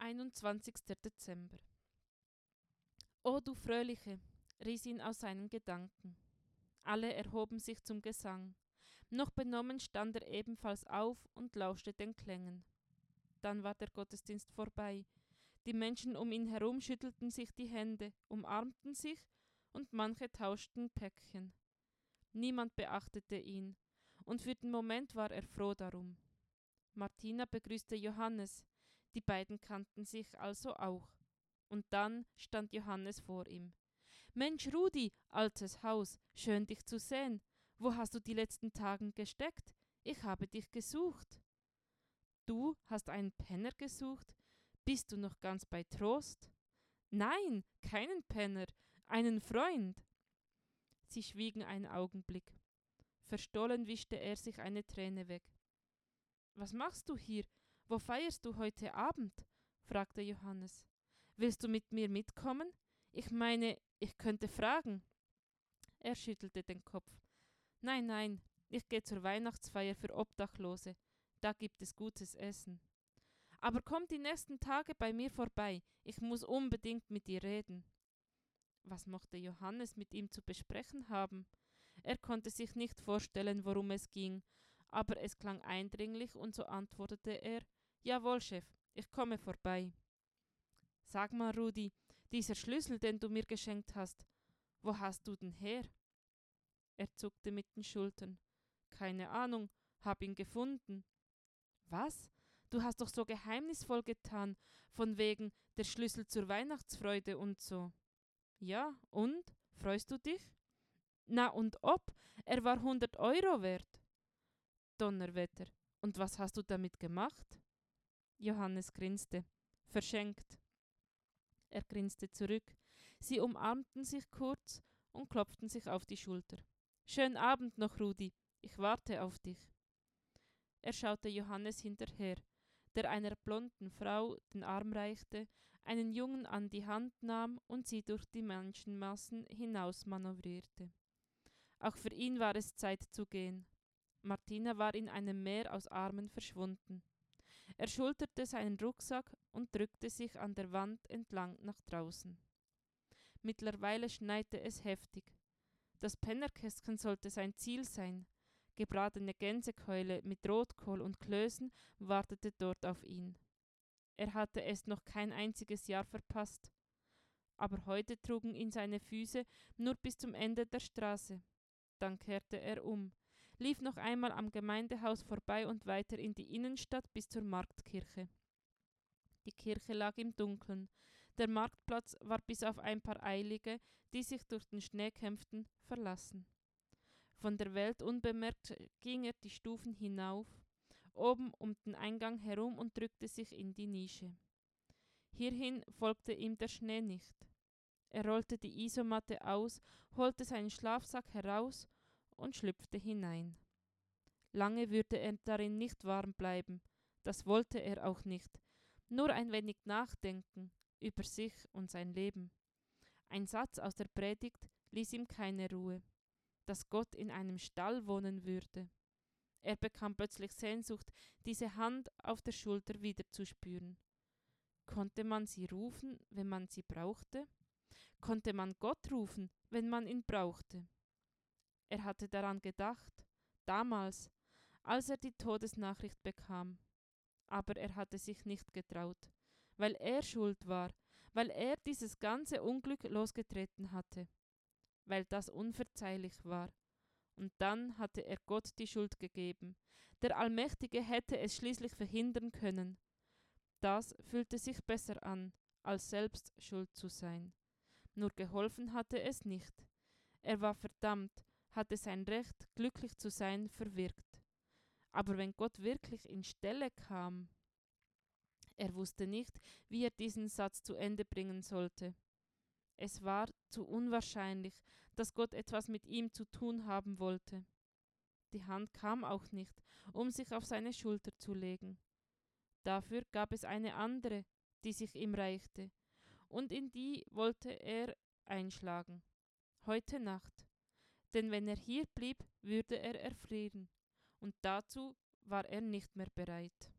21. Dezember. O du Fröhliche, riss ihn aus seinen Gedanken. Alle erhoben sich zum Gesang. Noch benommen stand er ebenfalls auf und lauschte den Klängen. Dann war der Gottesdienst vorbei. Die Menschen um ihn herum schüttelten sich die Hände, umarmten sich und manche tauschten Päckchen. Niemand beachtete ihn, und für den Moment war er froh darum. Martina begrüßte Johannes, die beiden kannten sich also auch. Und dann stand Johannes vor ihm. Mensch, Rudi, altes Haus, schön dich zu sehen. Wo hast du die letzten Tagen gesteckt? Ich habe dich gesucht. Du hast einen Penner gesucht? Bist du noch ganz bei Trost? Nein, keinen Penner, einen Freund. Sie schwiegen einen Augenblick. Verstohlen wischte er sich eine Träne weg. Was machst du hier? Wo feierst du heute Abend? fragte Johannes. Willst du mit mir mitkommen? Ich meine, ich könnte fragen. Er schüttelte den Kopf. Nein, nein, ich gehe zur Weihnachtsfeier für Obdachlose. Da gibt es gutes Essen. Aber komm die nächsten Tage bei mir vorbei. Ich muss unbedingt mit dir reden. Was mochte Johannes mit ihm zu besprechen haben? Er konnte sich nicht vorstellen, worum es ging, aber es klang eindringlich, und so antwortete er Jawohl, Chef, ich komme vorbei. Sag mal, Rudi, dieser Schlüssel, den du mir geschenkt hast, wo hast du den her? Er zuckte mit den Schultern. Keine Ahnung, hab ihn gefunden. Was? Du hast doch so geheimnisvoll getan, von wegen der Schlüssel zur Weihnachtsfreude und so. Ja, und? Freust du dich? Na und ob? Er war hundert Euro wert. Donnerwetter. Und was hast du damit gemacht? Johannes grinste. Verschenkt. Er grinste zurück. Sie umarmten sich kurz und klopften sich auf die Schulter. Schönen Abend noch, Rudi. Ich warte auf dich. Er schaute Johannes hinterher, der einer blonden Frau den Arm reichte, einen Jungen an die Hand nahm und sie durch die Menschenmassen hinausmanövrierte. Auch für ihn war es Zeit zu gehen. Martina war in einem Meer aus Armen verschwunden. Er schulterte seinen Rucksack und drückte sich an der Wand entlang nach draußen. Mittlerweile schneite es heftig. Das Pennerkästchen sollte sein Ziel sein. Gebratene Gänsekeule mit Rotkohl und Klößen wartete dort auf ihn. Er hatte es noch kein einziges Jahr verpasst. Aber heute trugen ihn seine Füße nur bis zum Ende der Straße. Dann kehrte er um, lief noch einmal am Gemeindehaus vorbei und weiter in die Innenstadt bis zur Marktkirche. Die Kirche lag im Dunkeln. Der Marktplatz war bis auf ein paar Eilige, die sich durch den Schnee kämpften, verlassen. Von der Welt unbemerkt ging er die Stufen hinauf, oben um den Eingang herum und drückte sich in die Nische. Hierhin folgte ihm der Schnee nicht. Er rollte die Isomatte aus, holte seinen Schlafsack heraus und schlüpfte hinein. Lange würde er darin nicht warm bleiben, das wollte er auch nicht, nur ein wenig nachdenken über sich und sein Leben. Ein Satz aus der Predigt ließ ihm keine Ruhe, dass Gott in einem Stall wohnen würde. Er bekam plötzlich Sehnsucht, diese Hand auf der Schulter wieder zu spüren. Konnte man sie rufen, wenn man sie brauchte? Konnte man Gott rufen, wenn man ihn brauchte? Er hatte daran gedacht, damals, als er die Todesnachricht bekam. Aber er hatte sich nicht getraut, weil er schuld war, weil er dieses ganze Unglück losgetreten hatte, weil das unverzeihlich war. Und dann hatte er Gott die Schuld gegeben. Der Allmächtige hätte es schließlich verhindern können. Das fühlte sich besser an, als selbst schuld zu sein. Nur geholfen hatte es nicht. Er war verdammt, hatte sein Recht, glücklich zu sein, verwirkt. Aber wenn Gott wirklich in Stelle kam, er wusste nicht, wie er diesen Satz zu Ende bringen sollte. Es war zu unwahrscheinlich, dass Gott etwas mit ihm zu tun haben wollte. Die Hand kam auch nicht, um sich auf seine Schulter zu legen. Dafür gab es eine andere, die sich ihm reichte, und in die wollte er einschlagen. Heute Nacht denn wenn er hier blieb, würde er erfrieren, und dazu war er nicht mehr bereit.